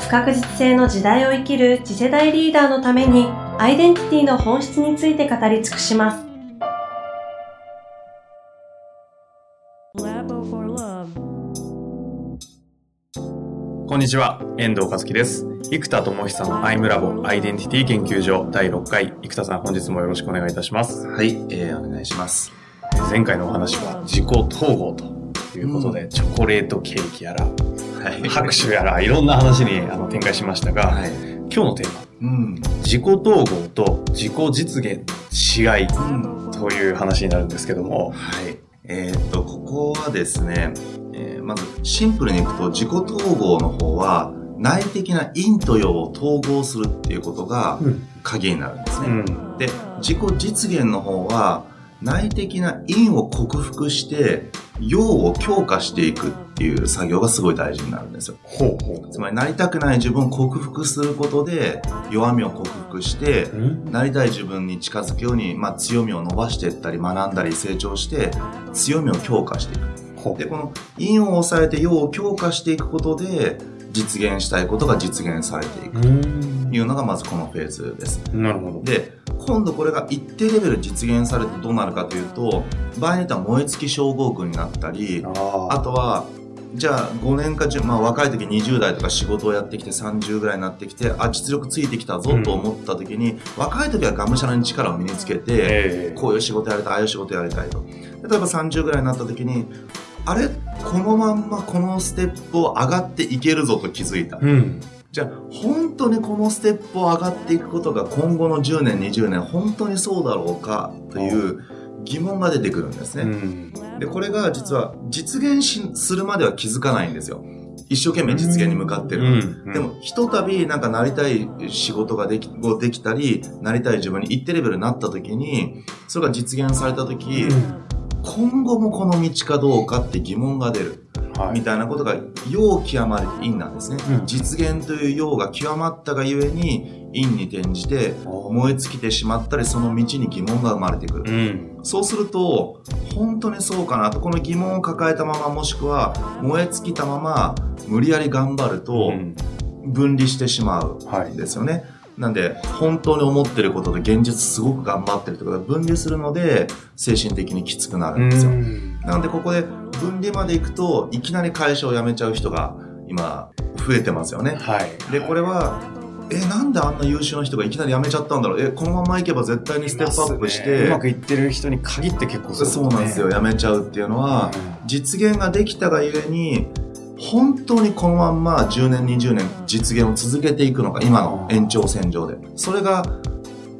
不確実性の時代を生きる次世代リーダーのためにアイデンティティの本質について語り尽くします。こんにちは、遠藤和樹です。生田智久のアイムラボアイデンティティ研究所第6回、生田さん本日もよろしくお願いいたします。はい、えー、お願いします。前回のお話は自己統合ということで、うん、チョコレートケーキやら、はい、拍手やらいろんな話にあの展開しましたが、はい、今日のテーマ、うん、自己統合と自己実現違いという話になるんですけども、はい。えー、っと、ここはですね、えー、まずシンプルにいくと自己統合の方は内的な陰と陽を統合するっていうことが鍵になるんですね。うん、で、自己実現の方は内的な陰を克服して陽を強化していくっていう作業がすごい大事になるんですよ。ほうほうつまりなりたくない自分を克服することで弱みを克服してなりたい自分に近づくように、まあ、強みを伸ばしていったり学んだり成長して強みを強化していく。で、この陰を抑えて陽を強化していくことで実現したいことが実現されていく。というのがまずこのフェーズです。なるほど。で、今度これが一定レベル実現されてどうなるかというと場合によっては燃え尽き症候群になったりあとはじゃあ5年か10、まあ、若い時20代とか仕事をやってきて30ぐらいになってきてあ実力ついてきたぞと思った時に、うん、若い時はがむしゃらに力を身につけて、こういう仕事やりたいああいう仕事やりたいと。例えば30ぐらいになった時にあれ？このまんまこのステップを上がっていけるぞと気づいた、うん。じゃあ本当にこのステップを上がっていくことが今後の10年20年本当にそうだろうかという疑問が出てくるんですね、うん、でこれが実は実現しするまでは気づかないんですよ。一生懸命実現に向かってる、うん。うん、でもひとたびなんかなりたい仕事ができできたりなりたい自分に一定レベルになった時にそれが実現された時、今後もこの道かどうかって疑問が出るみたいなことが陽極まる陰なんですね、うん、実現という陽が極まったがゆえに陰に転じて燃え尽きてしまったりその道に疑問が生まれてくる、うん、そうすると本当にそうかなと。この疑問を抱えたままもしくは燃え尽きたまま無理やり頑張ると分離してしまうんですよね、はいなんで、本当に思ってることで現実すごく頑張ってるとか分離するので、精神的にきつくなるんですよ。なんで、ここで分離まで行くと、いきなり会社を辞めちゃう人が今、増えてますよね。はい。で、これは、え、なんであんな優秀な人がいきなり辞めちゃったんだろうえ、このままいけば絶対にステップアップして、ね、うまくいってる人に限って結構そう、ね、そうなんですよ。辞めちゃうっていうのは、うん、実現ができたがゆえに、本当にこのまんま10年20年実現を続けていくのか今の延長線上で。それが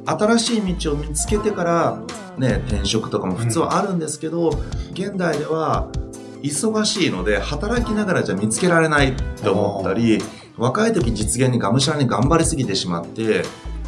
新しい道を見つけてからね転職とかも普通はあるんですけど、うん、現代では忙しいので働きながらじゃ見つけられないと思ったり若い時実現にがむしゃらに頑張りすぎてしまって、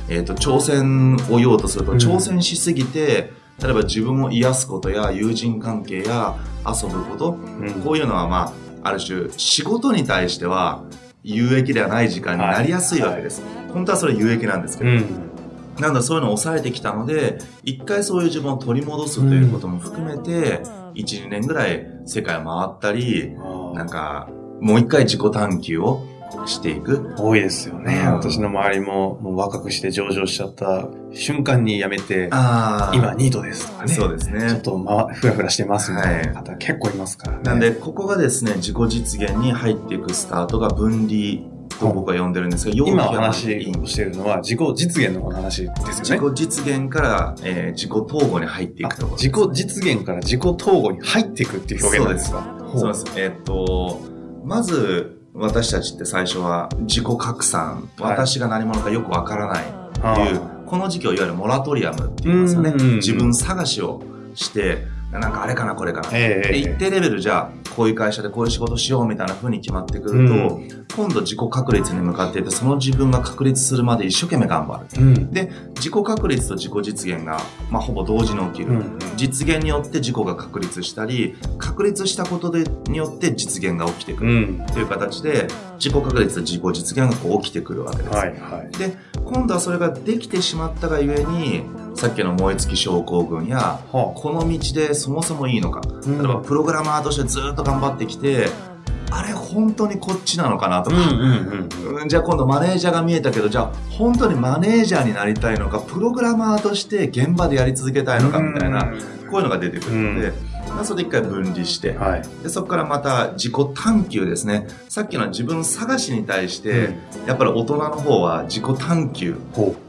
えーと、挑戦を言おうとすると挑戦しすぎて、うん、例えば自分を癒すことや友人関係や遊ぶこと、うん、こういうのはまあある種仕事に対しては有益ではない時間になりやすいわけです、はい、本当はそれ有益なんですけど、うん、なんだそういうのを抑えてきたので一回そういう自分を取り戻すということも含めて、うん、12年ぐらい世界を回ったりなんかもう一回自己探求をしていく。多いですよね。うん、私の周りも、もう若くして上場しちゃった瞬間に辞めて、今ニートですとかね。そうですね。ちょっと、ま、ふらふらしてますみたいな方結構いますからね。なんで、ここがですね、自己実現に入っていくスタートが分離と僕は呼んでるんですが、今お話をしているのは自己実現の話ですよね。自己実現から、えー、自己統合に入っていくところ自己実現から自己統合に入っていくっていう表現なんですか？そうです。えー、っと、まず、私たちって最初は自己拡散、はい、私が何者かよくわからないっていう、この時期をいわゆるモラトリアムって言いますよね。自分探しをして、なんかあれかなこれかな、えー、で一定レベルじゃあこういう会社でこういう仕事しようみたいな風に決まってくると、うん、今度自己確立に向かっていってその自分が確立するまで一生懸命頑張る、うん、で自己確立と自己実現が、まあ、ほぼ同時に起きる、うん、実現によって自己が確立したり確立したことでによって実現が起きてくる。という形で自己確立と自己実現がこう起きてくるわけです、はいはい、で今度はそれができてしまったがゆえにさっきの燃え尽き症候群や、はあ、この道でそもそもいいのか、例えばプログラマーとしてずっと頑張ってきてあれ本当にこっちなのかなとか、じゃあ今度マネージャーが見えたけどじゃあ本当にマネージャーになりたいのかプログラマーとして現場でやり続けたいのかみたいな、こういうのが出てくるので。まあ、それで一回分離して、はい、でそこからまた自己探求ですね。さっきの自分探しに対して、うん、やっぱり大人の方は自己探求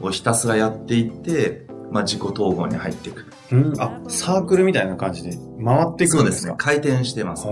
をひたすらやっていってまあ、自己統合に入っていく。うん、あ、サークルみたいな感じで回っていくんですか？そうですね。回転してます。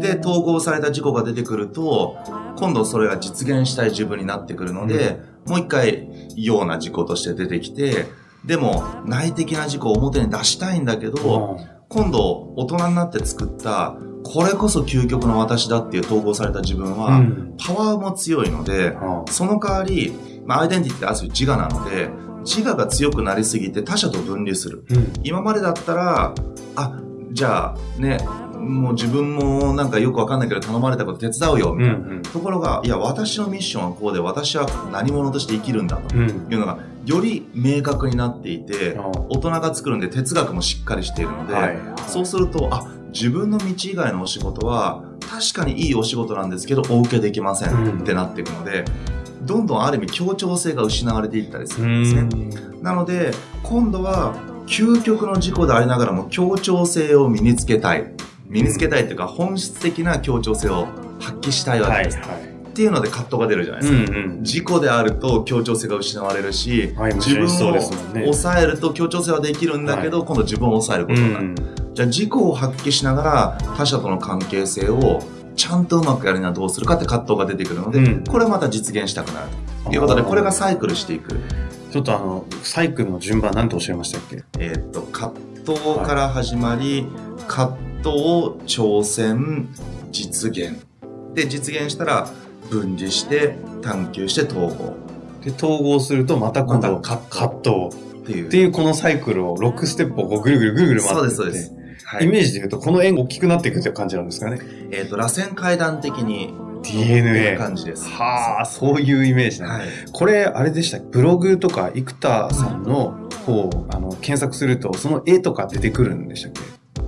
で、統合された自己が出てくると、今度それが実現したい自分になってくるので、うん、もう一回、異様な自己として出てきて、でも、内的な自己を表に出したいんだけど、今度、大人になって作った、これこそ究極の私だっていう統合された自分は、パワーも強いので、その代わり、まあ、アイデンティティってある種自我なので、自我が強くなりすぎて他者と分離する、うん、今までだったらあじゃあねもう自分もなんかよくわかんないけど頼まれたこと手伝うよみたいな、うんうん、ところがいや私のミッションはこうで私は何者として生きるんだというのがより明確になっていて、うん、大人が作るんで哲学もしっかりしているので、はい、そうするとあ自分の道以外のお仕事は確かにいいお仕事なんですけどお受けできませんってなっていくので、どんどんある意味協調性が失われていったりするんですね。なので、今度は究極の事故でありながらも協調性を身につけたい。身につけたいというか、本質的な協調性を発揮したいわけです。はいはいっていうので葛藤が出るじゃないですか。うんうん、事故であると協調性が失われるし、はい、自分を抑えると協調性はできるんだけど、はい、今度自分を抑えることになる。うん、じゃあ事故を発揮しながら他者との関係性をちゃんとうまくやるにはどうするかって葛藤が出てくるので、うん、これまた実現したくなるということで、これがサイクルしていく。ちょっとあの、サイクルの順番何とおっしゃいましたっけ？えっと、葛藤から始まり、はい、葛藤、挑戦、実現。で、実現したら分離して、探求して統合。で、統合するとまた今度、葛藤。っていう。っていうこのサイクルを、6ステップをこうぐるぐるぐるぐる回ってそうです、そうです。はい、イメージで言うと、この円大きくなっていくという感じなんですかね。えっ、ー、と、螺旋階段的に DNA。感じです。はあ、そういうイメージなんはい、これ、あれでしたブログとか、生田さんの方、あの、検索すると、その絵とか出てくるんでしたっ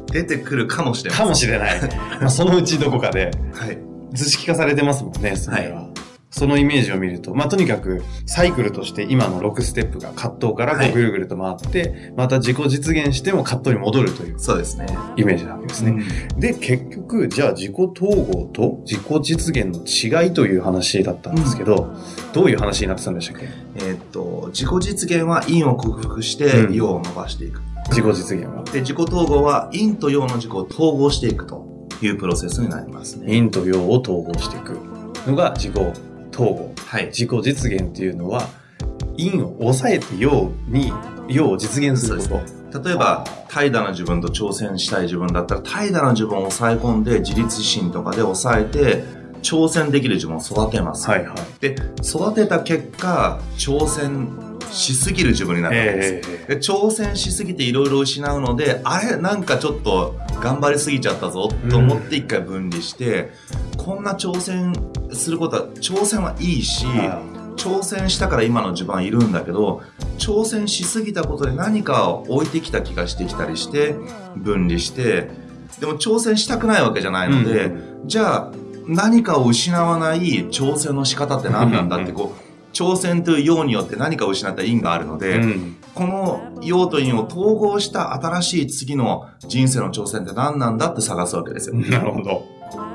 け？出てくるかもしれない。かもしれない。まあ、そのうちどこかで。はい。図式化されてますもんね、それは。はいそのイメージを見ると、まあ、とにかく、サイクルとして今の6ステップが葛藤からこうぐるぐると回って、はい、また自己実現しても葛藤に戻るという。そうですね。イメージなわけですね。うん、で、結局、じゃあ自己統合と自己実現の違いという話だったんですけど、うん、どういう話になってたんでしたっけ？えー、っと、自己実現は陰を克服して陽を伸ばしていく。うん、自己実現はで、自己統合は陰と陽の自己を統合していくというプロセスになりますね。陰と陽を統合していくのが自己統合、はい、自己実現っていうのは陰を抑えて陽に陽を実現すること。例えば、怠惰な自分と挑戦したい自分だったら、怠惰な自分を抑え込んで、自立心とかで抑えて、挑戦できる自分を育てます。はいはい。で、育てた結果、挑戦しすぎる自分になるわけです。えー、で挑戦しすぎていろいろ失うので、あれなんかちょっと頑張りすぎちゃったぞと思って一回分離して、うん、こんな挑戦することは、挑戦はいいし、挑戦したから今の自分はいるんだけど、挑戦しすぎたことで何かを置いてきた気がしてきたりして、分離して、でも挑戦したくないわけじゃないので、うん、じゃあ何かを失わない挑戦の仕方って何なんだってこう、挑戦という陽によって何かを失った因があるので、うん、この陽と陰を統合した新しい次の人生の挑戦って何なんだって探すわけですよ。なるほど。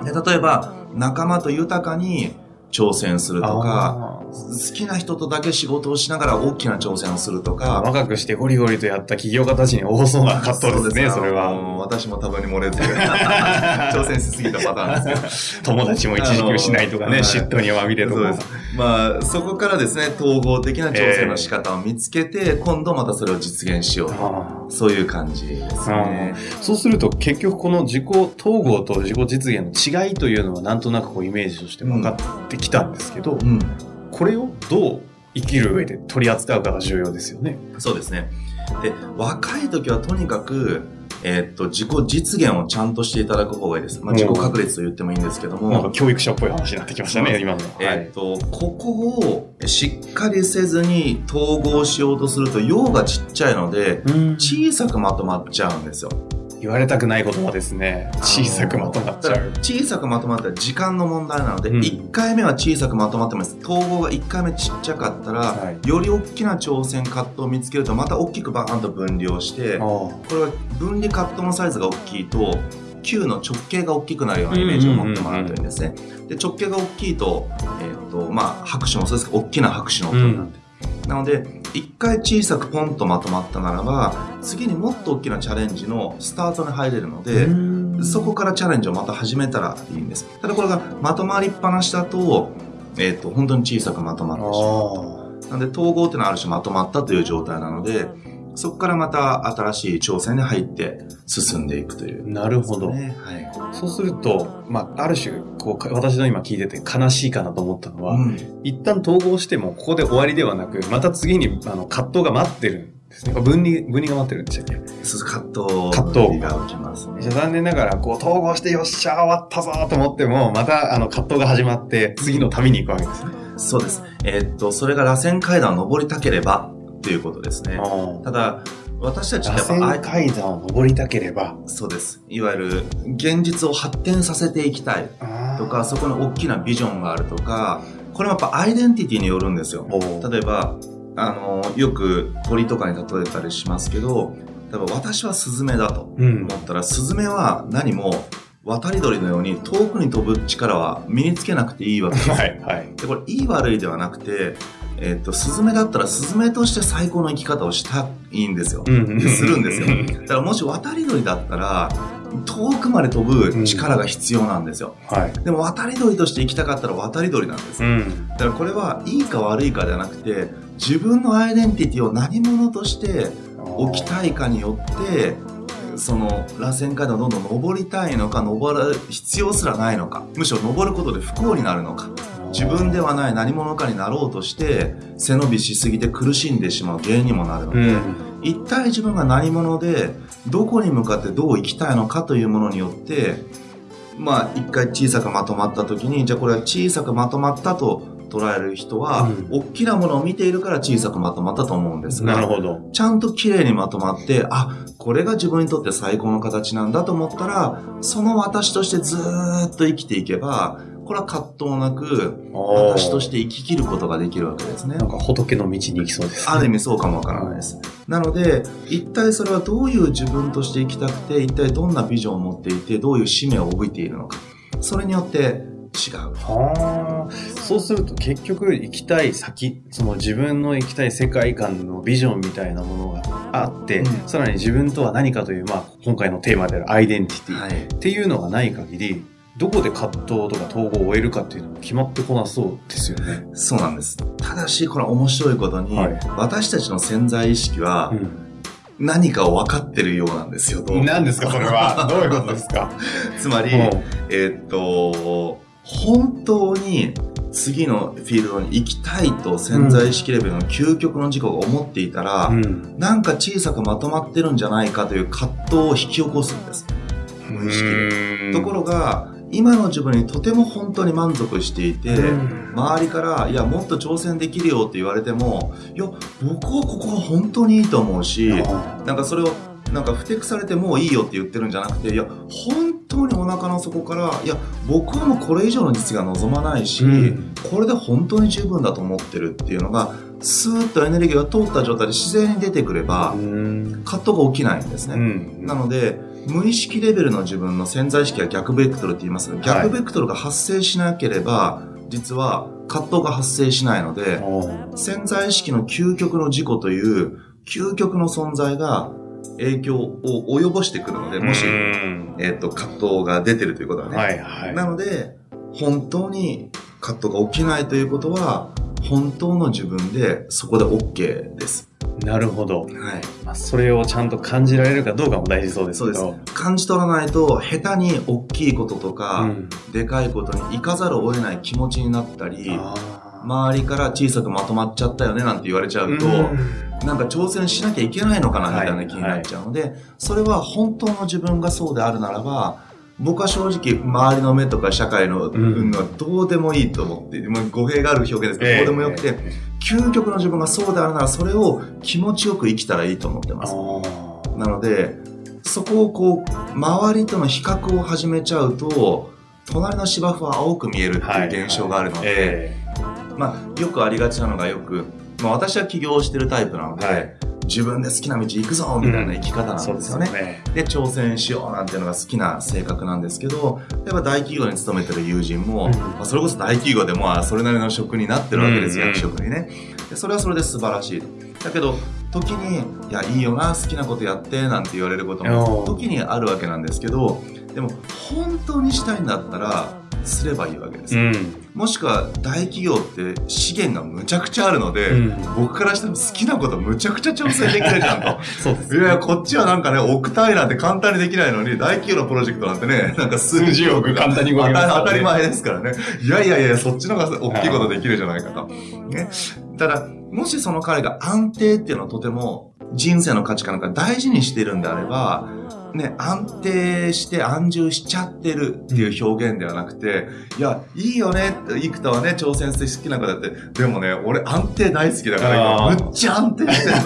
で例えば、仲間と豊かに挑戦するとか、好きな人とだけ仕事をしながら大きな挑戦をするとか。若くしてゴリゴリとやった起業家たちに多そうな葛藤ですね、それは。私も多分に漏れず、挑戦しすぎたパターンですけど。友達も一時期しないとかね、嫉妬にまみれとか。まあ、そこからですね、統合的な挑戦の仕方を見つけて、今度またそれを実現しようと。そういう感じですね。そうすると結局この自己統合と自己実現の違いというのはなんとなくこうイメージとして分かってきたんですけど、うん、これをどう生きる上で取り扱うかが重要ですよね。そうですね。で、若い時はとにかく、えー、っと、自己実現をちゃんとしていただく方がいいです。まあ、自己確率と言ってもいいんですけども。なんか教育者っぽい話になってきましたね、今の。えー、っと、ここをしっかりせずに統合しようとすると、用がちっちゃいので、小さくまとまっちゃうんですよ。言われたくない言葉ですね。小さくまとまっちゃう。小さくまとまったら時間の問題なので、うん、1回目は小さくまとまってます。統合が1回目ちっちゃかったら、はい、より大きな挑戦、葛藤を見つけると、また大きくバーンと分離をして、これは分離葛藤のサイズが大きいと、球の直径が大きくなるようなイメージを持ってもらうといいんですね。で直径が大きいと、えっ、ー、と、まあ、拍手もそうですけど、大きな拍手の音になって。うん、なので、一回小さくポンとまとまったならば、次にもっと大きなチャレンジのスタートに入れるので、そこからチャレンジをまた始めたらいいんです。ただこれがまとまりっぱなしだと、えっ、ー、と、本当に小さくまとまってしまう。なので、統合っていうのはある種まとまったという状態なので、そこからまた新しい挑戦に入って進んでいくという、ね、なるほど。はい。そうすると、まあ、ある種、こう、私の今聞いてて悲しいかなと思ったのは、うん、一旦統合してもここで終わりではなく、また次にあの葛藤が待ってるんですね。分離、分離が待ってるんでしたっけ？そう葛藤。葛藤が起きますね。じゃ残念ながら、こう、統合してよっしゃ、終わったぞと思っても、また、あの、葛藤が始まって、次の旅に行くわけですね。そうです。えー、っと、それが螺旋階段を登りたければ、っていうことですね。ただ、私たちってやっぱ階段を登りたければ。そうです。いわゆる、現実を発展させていきたいとか、そこに大きなビジョンがあるとか、これもやっぱアイデンティティによるんですよ。例えば、あの、よく鳥とかに例えたりしますけど、例えば私はスズメだと思ったら、うん、スズメは何も渡り鳥のように遠くに飛ぶ力は身につけなくていいわけです。はい、はい。で、これいい悪いではなくて、えっ、と、スズメだったらスズメとして最高の生き方をしたいんですよ。するんですよ。だからもし渡り鳥だったら、遠くまで飛ぶ力が必要なんですよ、うんはい、でも渡り鳥として生きたかったら渡り鳥なんです、うん、だからこれはいいか悪いかではなくて自分のアイデンティティを何者として置きたいかによってその螺旋階段をどんどん登りたいのか登る必要すらないのかむしろ登ることで不幸になるのか自分ではない何者かになろうとして背伸びしすぎて苦しんでしまう原因にもなるので、うん、一体自分が何者でどこに向かってどう生きたいのかというものによってまあ一回小さくまとまった時にじゃあこれは小さくまとまったと捉える人は、うん、大きなものを見ているから小さくまとまったと思うんですが、なるほど。ちゃんと綺麗にまとまって、あ、これが自分にとって最高の形なんだと思ったら、その私としてずっと生きていけば、これは葛藤なく、私として生き切ることができるわけですね。なんか仏の道に行きそうです、ね、ある意味そうかもわからないです。なので、一体それはどういう自分として生きたくて、一体どんなビジョンを持っていて、どういう使命を帯びているのか。それによって違う。はあ。そうすると結局行きたい先、その自分の行きたい世界観のビジョンみたいなものがあって、うん、さらに自分とは何かという、まあ、今回のテーマであるアイデンティティっていうのがない限り、どこで葛藤とか統合を終えるかっていうのも決まってこなそうですよね。そうなんです。ただし、これ面白いことに、はい、私たちの潜在意識は、何かを分かってるようなんですよ。何ですか、それは？どういうことですか？つまり、えー、っと、本当に次のフィールドに行きたいと潜在意識レベルの究極の事故が思っていたら、うん、なんか小さくまとまってるんじゃないかという葛藤を引き起こすんです。無意識で。ところが、今の自分にとても本当に満足していて、周りから、いや、もっと挑戦できるよって言われても、いや、僕はここが本当にいいと思うし、なんかそれを、なんかふてくされてもういいよって言ってるんじゃなくて、いや、本当にお腹の底から、いや、僕はもうこれ以上の実が望まないし、うん、これで本当に十分だと思ってるっていうのが、スーッとエネルギーが通った状態で自然に出てくれば、葛藤が起きないんですね。うん、なので、無意識レベルの自分の潜在意識は逆ベクトルって言います？が、逆ベクトルが発生しなければ、実は葛藤が発生しないので、潜在意識の究極の自己という究極の存在が影響を及ぼしてくるので、もし、えっ、と、葛藤が出てるということはね。はいはい、なので、本当に葛藤が起きないということは、本当の自分でそこで OK です。なるほど。はい。まあ、それをちゃんと感じられるかどうかも大事そうですけど。そうです。感じ取らないと、下手に大きいこととか、うん、でかいことに行かざるを得ない気持ちになったり、周りから小さくまとまっちゃったよねなんて言われちゃうと、うん、なんか挑戦しなきゃいけないのかなみたいな気になっちゃうので、はいはい、それは本当の自分がそうであるならば、僕は正直、周りの目とか社会の運はどうでもいいと思って、うん、語弊がある表現ですけど、どうでもよくて、究極の自分がそうであるなら、それを気持ちよく生きたらいいと思ってます。なので、そこをこう、周りとの比較を始めちゃうと、隣の芝生は青く見えるっていう現象があるので、まあ、よくありがちなのがよく、まあ、私は起業してるタイプなので、はい。自分で好きな道行くぞみたいな生き方なんですよね。うん、でね。で、挑戦しようなんていうのが好きな性格なんですけど、例えば大企業に勤めてる友人も、うん、まあ、それこそ大企業でもそれなりの職になってるわけです、うん、役職にね。で。それはそれで素晴らしい。だけど、時に、いや、いいよな、好きなことやって、なんて言われることも、時にあるわけなんですけど、でも、本当にしたいんだったら、すればいいわけです、うん、もしくは大企業って資源がむちゃくちゃあるので、うん、僕からしても好きなことむちゃくちゃ調整できるじゃんと。そうです、いやこっちはなんかね億単位なんて簡単にできないのに大企業のプロジェクトなんてね なんか数十億簡単に動きます、当たり前ですからね。いやいやいやそっちの方が大きいことできるじゃないかと、ね、ただもしその彼が安定っていうのをとても人生の価値観なんか大事にしてるんであれば、ね、安定して安住しちゃってるっていう表現ではなくて、いや、いいよねって、幾多はね、挑戦して好きな子だって、でもね、俺安定大好きだから、むっちゃ安定してんの。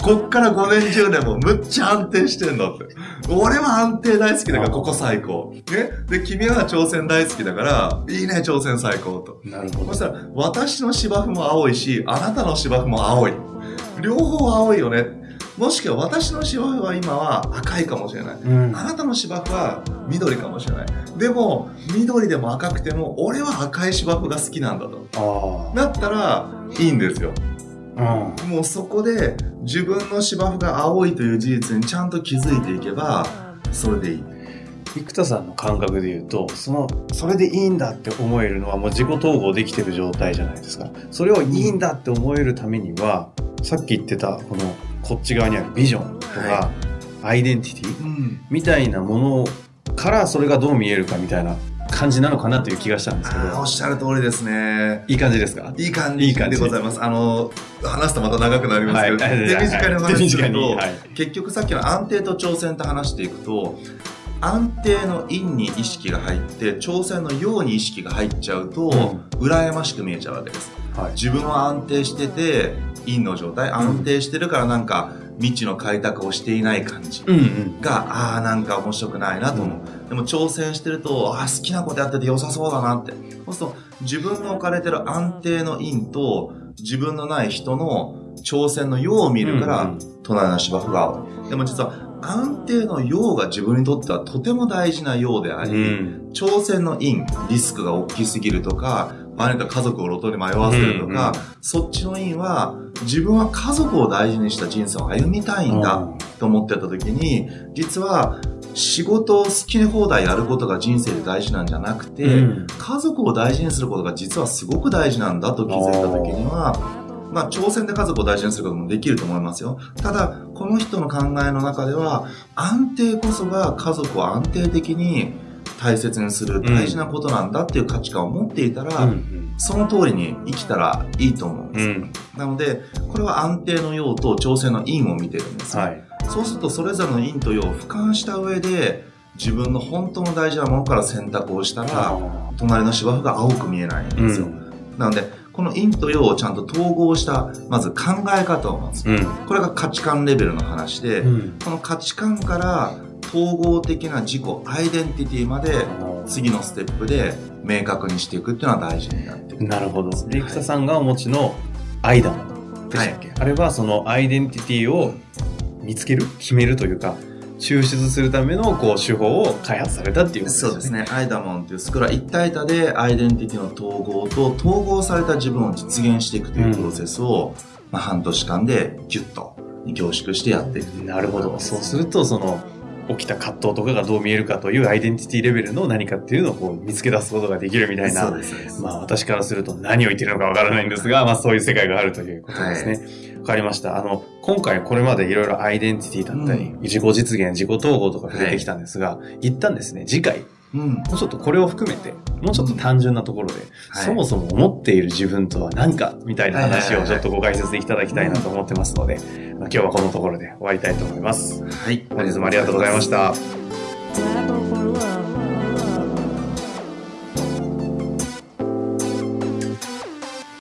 こっから5年10年もむっちゃ安定してんのって。俺は安定大好きだから、ここ最高。ね？で、君は挑戦大好きだから、いいね、挑戦最高と。なるほど。そしたら、私の芝生も青いし、あなたの芝生も青い。両方青いよね。もしくは私の芝生は今は赤いかもしれない、うん、あなたの芝生は緑かもしれない。でも緑でも赤くても俺は赤い芝生が好きなんだと。だったらいいんですよ、うん、もうそこで自分の芝生が青いという事実にちゃんと気づいていけばそれでいい。生田さんの感覚で言うとそのそれでいいんだって思えるのはもう自己統合できてる状態じゃないですか。それをいいんだって思えるためには、さっき言ってたこのこっち側にあるビジョンとか、はい、アイデンティティ、うん、みたいなものからそれがどう見えるかみたいな感じなのかなという気がしたんですけど。おっしゃる通りですね。いい感じですか？いい感じ。でございます。あの、話すとまた長くなりますけど、はい、手短にお話しすると、はい、結局さっきの安定と挑戦と話していくと、安定の陰に意識が入って挑戦の陽に意識が入っちゃうと、うん、羨ましく見えちゃうわけです、はい、自分は安定してて陰の状態安定してるからなんか未知の開拓をしていない感じが、うんうん、ああなんか面白くないなと思う、うん、でも挑戦してるとあ好きなことやってて良さそうだなって。そうすると自分の置かれてる安定の陰と自分のない人の挑戦の陽を見るから、うんうん、隣の芝生が青。いでも実は安定の陽が自分にとってはとても大事な陽であり、うん、挑戦の陰リスクが大きすぎるとか場合によっては家族を路頭に迷わせるとか、うんうん、そっちの因は自分は家族を大事にした人生を歩みたいんだと思ってた時に実は仕事を好き放題やることが人生で大事なんじゃなくて、うん、家族を大事にすることが実はすごく大事なんだと気づいた時にはまあ、挑戦で家族を大事にすることもできると思いますよ。ただ、この人の考えの中では、安定こそが家族を安定的に大切にする大事なことなんだっていう価値観を持っていたら、うん、その通りに生きたらいいと思うんです、うん、なのでこれは安定の陽と調整の陰を見てるんです、はい、そうするとそれぞれの陰と陽を俯瞰した上で自分の本当の大事なものから選択をしたら隣の芝生が青く見えないんですよ、うん、なのでこの陰と陽をちゃんと統合したまず考え方を持つ、これが価値観レベルの話で、この価値観から統合的な自己アイデンティティまで次のステップで明確にしていくっていうのは大事になってくる。なるほど。で生田さんがお持ちのアイダムでしたっけ、はい、あれはそのアイデンティティを見つける決めるというか抽出するためのこう手法を開発されたっていうことですね。そうですね。アイダモンっていうスクラ一体多でアイデンティティの統合と統合された自分を実現していくというプロセスを、うん、まあ、半年間でギュッと凝縮してやっていく。なるほど。そうすると、その、起きた葛藤とかがどう見えるかというアイデンティティレベルの何かっていうのをこう見つけ出すことができるみたいな。まあ私からすると何を言ってるのかわからないんですが、まあそういう世界があるということですね。わ、はい、かりました。あの、今回これまでいろいろアイデンティティだったり、うん、自己実現、自己統合とか触れてきたんですが、はい、一旦ですね、次回、うん、もうちょっとこれを含めて、もうちょっと単純なところで、はい、そもそも思っている自分とは何かみたいな話をちょっとご解説いただきたいなと思ってますので、まあ、今日はこのところで終わりたいと思います。はい。本日もありがとうございました。